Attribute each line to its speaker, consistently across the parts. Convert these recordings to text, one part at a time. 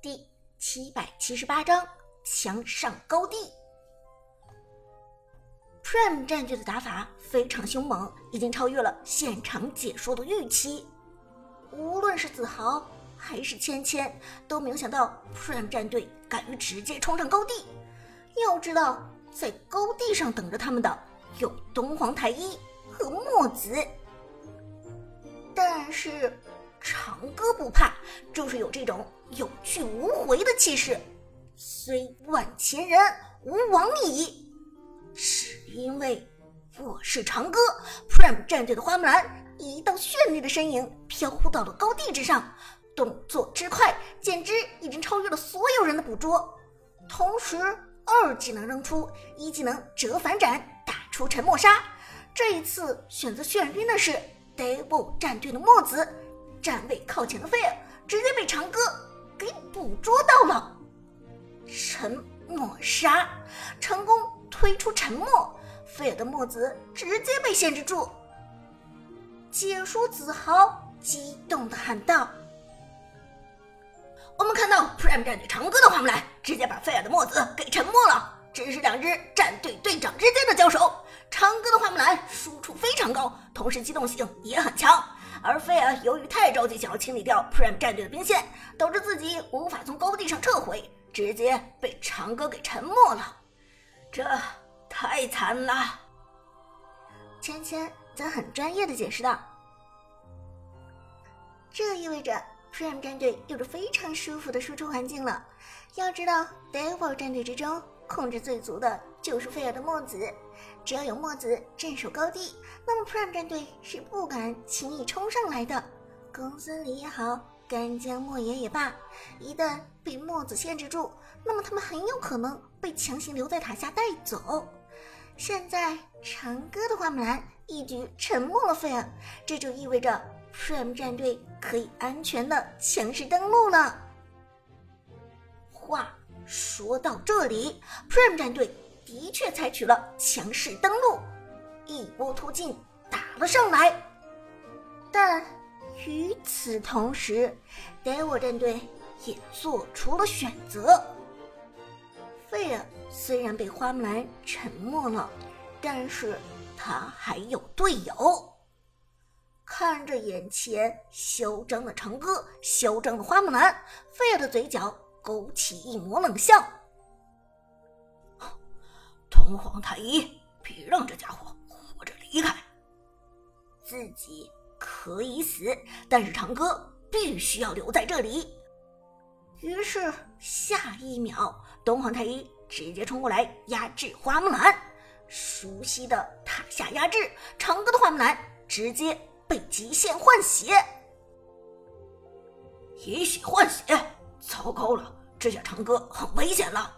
Speaker 1: 第七百七十八章强上高地。Prime 战队的打法非常凶猛，已经超越了现场解说的预期。无论是子豪还是芊芊，都没有想到 Prime 战队敢于直接冲上高地。要知道，在高地上等着他们的有东皇太一和墨子，但是长歌不怕，就是有这种有去无回的气势。虽万千人，吾往矣。只因为我是长歌，Prime 战队的花木兰一道绚丽的身影飘忽到了高地之上，动作之快，简直已经超越了所有人的捕捉。同时，二技能扔出，一技能折返斩，打出沉默杀。这一次选择眩晕的是 Devil 战队的墨子，站位靠前的菲尔直接被长歌给捕捉到了，沉默杀成功。推出沉默，菲尔的墨子直接被限制住。解说子豪激动的喊道：“我们看到 Prime 战队长歌的花木兰直接把菲尔的墨子给沉默了，这是两支战队队长之间的交手。长歌的花木兰输出非常高，同时机动性也很强，而菲尔由于太着急想要清理掉 Prime 战队的兵线，导致自己无法从高地上撤回，直接被长歌给沉默了。”这太惨了，芊芊则很专业的解释道：“这意味着 Prime 战队有着非常舒服的输出环境了。要知道，Devil 战队之中控制最足的就是菲尔的墨子，只要有墨子镇守高地，那么 Prime 战队是不敢轻易冲上来的。公孙离也好，干将莫邪也罢，一旦被墨子限制住，那么他们很有可能。”被强行留在塔下带走。现在长歌的花木兰一举沉默了菲尔，这就意味着 Prime 战队可以安全的强势登陆了。话说到这里，Prime 战队的确采取了强势登陆，一波突进打了上来。但与此同时，Devil 战队也做出了选择。费尔虽然被花木兰沉默了，但是他还有队友。看着眼前嚣张的长歌，嚣张的花木兰，费尔的嘴角勾起一抹冷笑：“东皇太一，别让这家伙活着离开。自己可以死，但是长歌必须要留在这里。”于是下一秒。东皇太一直接冲过来压制花木兰，熟悉的塔下压制，长歌的花木兰直接被极限换血，以血换血，糟糕了，这下长歌很危险了。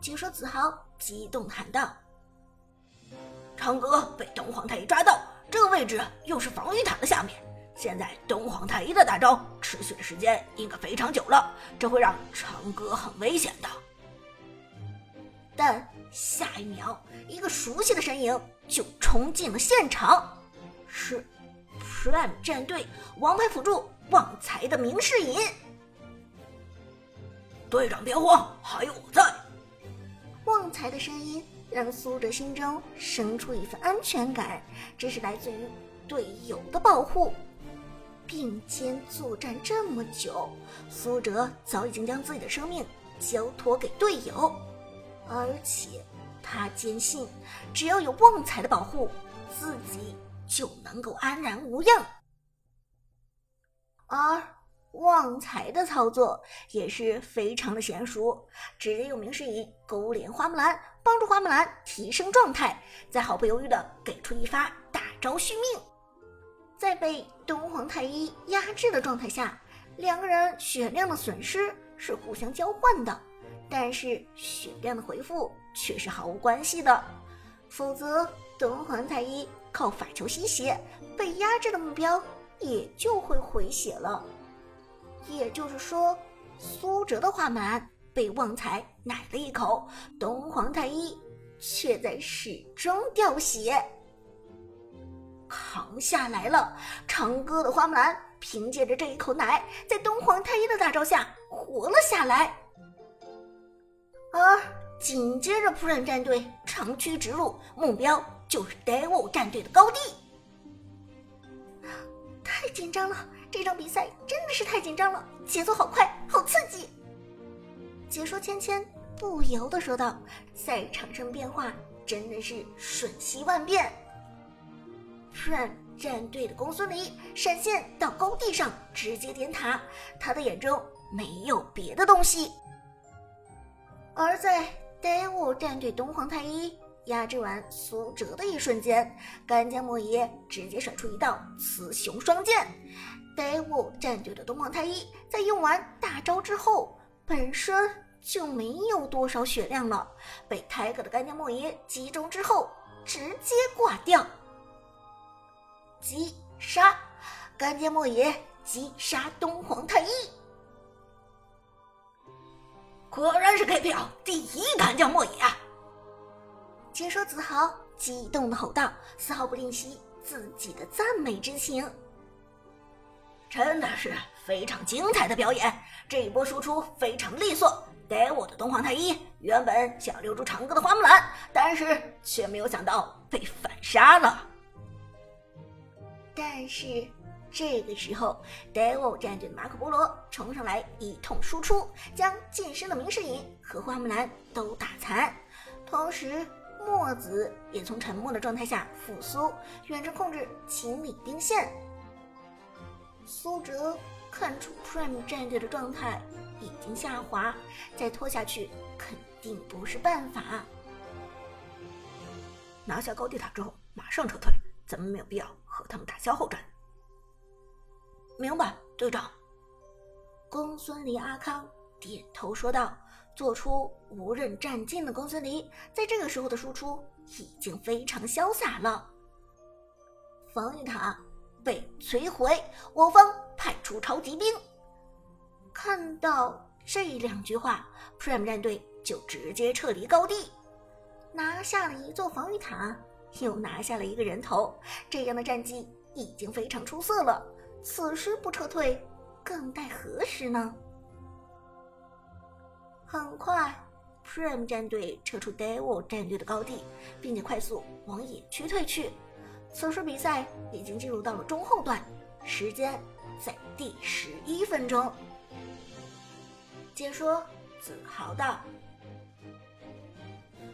Speaker 1: 解说子豪激动喊道：“长歌被东皇太一抓到，这个位置又是防御塔的下面，现在东皇太一的大招持续的时间应该非常久了，这会让长歌很危险的。”但下一秒，一个熟悉的身影就冲进了现场，是 Prime 战队王牌辅助旺财的明世隐。队长别慌，还有我在。旺财的声音让苏哲心中生出一份安全感，这是来自于队友的保护。并肩作战这么久，苏哲早已经将自己的生命交托给队友。而且，他坚信，只要有旺财的保护，自己就能够安然无恙。而旺财的操作也是非常的娴熟，直接用明世隐勾连花木兰，帮助花木兰提升状态，再毫不犹豫的给出一发大招续命。在被东皇太一压制的状态下，两个人血量的损失是互相交换的。但是血量的回复却是毫无关系的，否则东皇太一靠法球吸血，被压制的目标也就会回血了。也就是说，苏哲的花满被旺财奶了一口，东皇太一却在始终掉血，扛下来了。长歌的花木兰凭借着这一口奶，在东皇太一的大招下。活了下来。而紧接着，Prime 战队长驱直入，目标就是 Devil 战队的高地。太紧张了，这场比赛真的是太紧张了，节奏好快，好刺激。解说芊芊不由得说道：“赛场上变化真的是瞬息万变。突然战队的公孙离闪现到高地上，直接点塔，他的眼中没有别的东西。而在 Devil 战队东皇太一压制完苏哲的一瞬间，干将莫邪直接甩出一道雌雄双剑。Devil 战队的东皇太一在用完大招之后，本身就没有多少血量了，被 Tiger 的干将莫邪击中之后，直接挂掉。击杀干将莫邪，击杀东皇太一。
Speaker 2: 果然是 KPL 第一干将莫邪！
Speaker 1: 解说子豪激动的吼道，丝毫不吝惜自己的赞美之情。
Speaker 2: 真的是非常精彩的表演，这一波输出非常利索。给我的东皇太一原本想留住长歌的花木兰，但是却没有想到被反杀了。
Speaker 1: 但是。这个时候，Devil 战队的马可波罗冲上来一通输出，将近身的明世隐和花木兰都打残。同时，墨子也从沉默的状态下复苏，远程控制清理兵线。苏哲看出 Prime 战队的状态已经下滑，再拖下去肯定不是办法。
Speaker 2: 拿下高地塔之后，马上撤退，咱们没有必要和他们打消耗战。
Speaker 1: 明白，队长。公孙离阿康点头说道：“做出无刃战尽的公孙离，在这个时候的输出已经非常潇洒了。”防御塔被摧毁，我方派出超级兵。看到这两句话，Prime 战队就直接撤离高地，拿下了一座防御塔，又拿下了一个人头。这样的战绩已经非常出色了。此时不撤退，更待何时呢？很快，Prime 战队撤出 Devil 战队的高地，并且快速往野区退去。此时比赛已经进入到了中后段，时间在第十一分钟。解说自豪道：“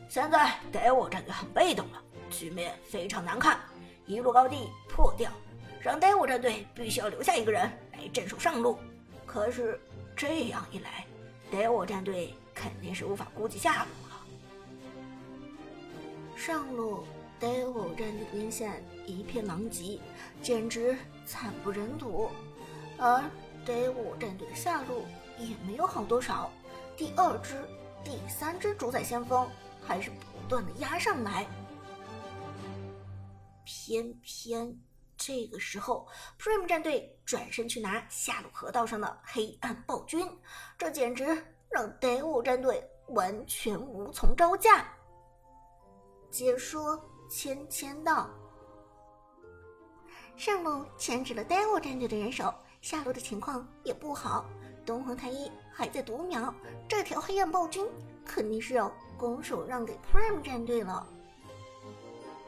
Speaker 2: 现在 Devil 战队很被动了，局面非常难看，一路高地破掉。”让 Devil 战队必须要留下一个人来镇守上路，可是这样一来，Devil 战队肯定是无法估计下路了。
Speaker 1: 上路 Devil 战队的兵线一片狼藉，简直惨不忍睹，而 DW 战队的下路也没有好多少，第二支、第三支主宰先锋还是不断的压上来，偏偏。这个时候，Prime 战队转身去拿下路河道上的黑暗暴君，这简直让 DW 战队完全无从招架。解说签签到：“上路牵制了 Devil 战队的人手，下路的情况也不好。东皇太一还在读秒，这条黑暗暴君肯定是要拱手让给 Prime 战队了。”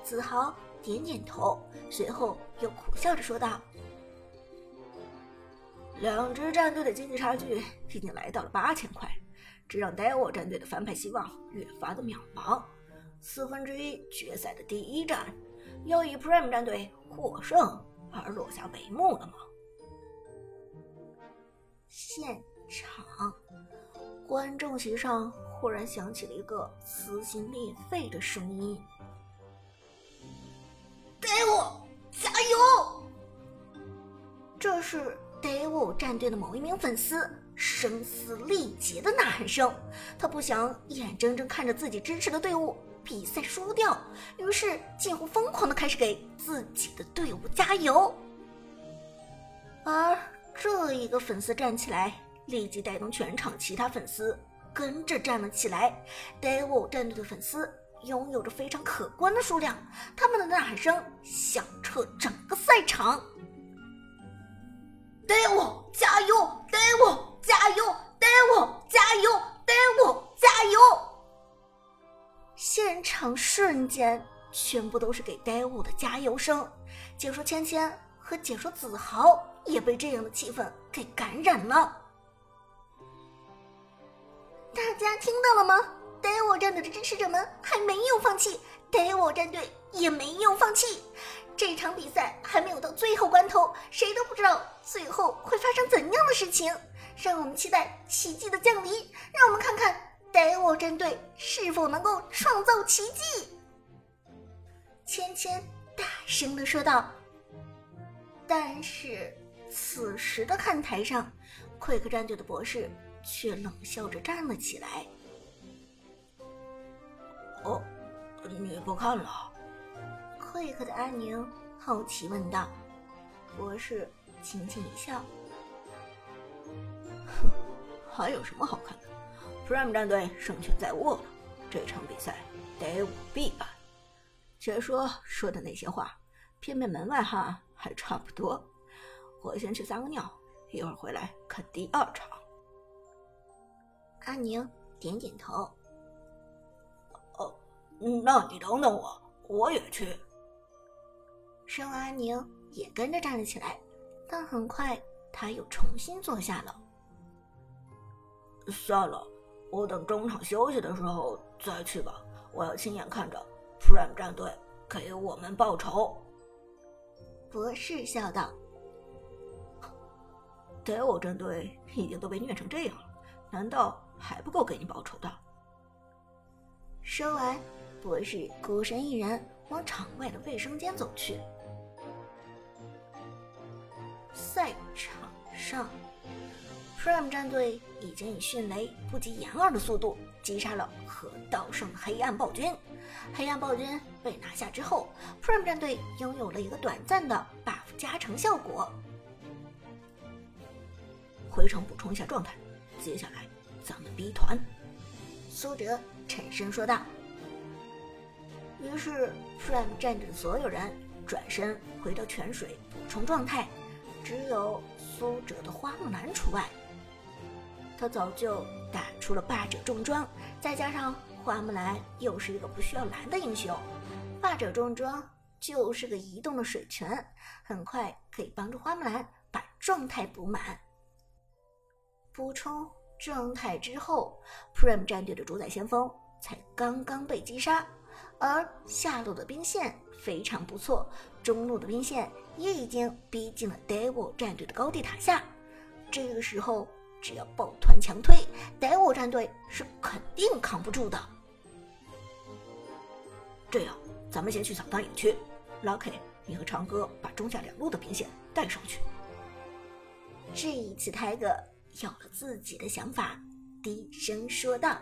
Speaker 1: 子豪。点点头，随后又苦笑着说道：“
Speaker 2: 两支战队的经济差距已经来到了八千块，这让 Devil 战队的翻牌希望越发的渺茫。四分之一决赛的第一战，要以 Prime 战队获胜而落下帷幕了吗？”
Speaker 1: 现场，观众席上忽然响起了一个撕心裂肺的声音。
Speaker 2: Devil，加油！
Speaker 1: 这是 Devil 战队的某一名粉丝声嘶力竭的呐喊声。他不想眼睁睁看着自己支持的队伍比赛输掉，于是近乎疯狂的开始给自己的队伍加油。而这一个粉丝站起来，立即带动全场其他粉丝跟着站了起来。Devil 战队的粉丝。拥有着非常可观的数量，他们的呐喊声响彻整个赛场。
Speaker 2: Devil 加油！Devil 加油！Devil 加油！Devil 加油现场
Speaker 1: 瞬间全部都是给呆物的加油声。解说芊芊和解说子豪也被这样的气氛给感染了。大家听到了吗？呆我战队的支持者们还没有放弃，呆我战队也没有放弃。这场比赛还没有到最后关头，谁都不知道最后会发生怎样的事情。让我们期待奇迹的降临，让我们看看呆我战队是否能够创造奇迹。芊芊大声的说道。但是此时的看台上奎克战队的博士却冷笑着站了起来。
Speaker 2: 哦，你不看了？
Speaker 1: 会客的阿宁好奇问道。博士轻轻一笑：“
Speaker 2: 哼，还有什么好看的？Prime 战队胜券在握了，这场比赛得我必败。且说说的那些话，偏偏门外汉还差不多。我先去撒个尿，一会儿回来看第二场。”
Speaker 1: 阿宁点点头：“
Speaker 2: 哦，那你等等我，我也去。”
Speaker 1: 生阿宁也跟着站了起来，但很快他又重新坐下了。
Speaker 2: 算了，我等中场休息的时候再去吧。我要亲眼看着 Prime 战队给我们报仇。
Speaker 1: 博士笑道
Speaker 2: ：“Devil 战队已经都被虐成这样了，难道还不够给你报仇的？”
Speaker 1: 说完，博士孤身一人往场外的卫生间走去。赛场上，Prime 战队已经以迅雷不及掩耳的速度击杀了河道上的黑暗暴君。黑暗暴君被拿下之后，Prime 战队拥有了一个短暂的 buff 加成效果。
Speaker 2: 回城补充一下状态，接下来咱们 B 团。
Speaker 1: 苏哲沉声说道。于是，Prime 战队的所有人转身回到泉水补充状态。只有苏哲的花木兰除外，他早就打出了霸者重装，再加上花木兰又是一个不需要蓝的英雄，霸者重装就是个移动的水泉，很快可以帮助花木兰把状态补满。补充状态之后，Prime 战队的主宰先锋才刚刚被击杀。而下路的兵线非常不错，中路的兵线也已经逼近了 Devil 战队的高地塔下。这个时候，只要抱团强推逮我战队是肯定扛不住的。
Speaker 2: 这样，咱们先去扫荡野区。Lucky，你和长歌把中下两路的兵线带上去。
Speaker 1: 这一次，Tiger 有了自己的想法，低声说道。